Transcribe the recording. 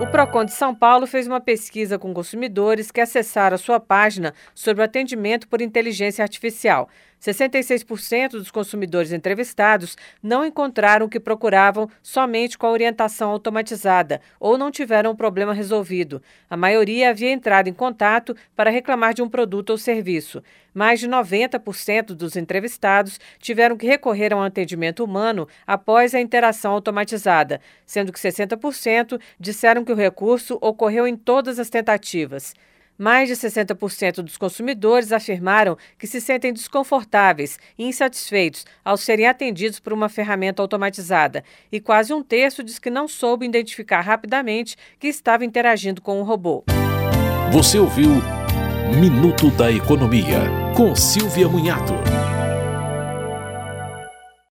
O Procon de São Paulo fez uma pesquisa com consumidores que acessaram a sua página sobre o atendimento por inteligência artificial. 66% dos consumidores entrevistados não encontraram o que procuravam somente com a orientação automatizada ou não tiveram o problema resolvido. A maioria havia entrado em contato para reclamar de um produto ou serviço. Mais de 90% dos entrevistados tiveram que recorrer a um atendimento humano após a interação automatizada, sendo que 60% disseram que o recurso ocorreu em todas as tentativas. Mais de 60% dos consumidores afirmaram que se sentem desconfortáveis e insatisfeitos ao serem atendidos por uma ferramenta automatizada, e quase um terço diz que não soube identificar rapidamente que estava interagindo com um robô. Você ouviu Minuto da Economia, com Silvia Munhato.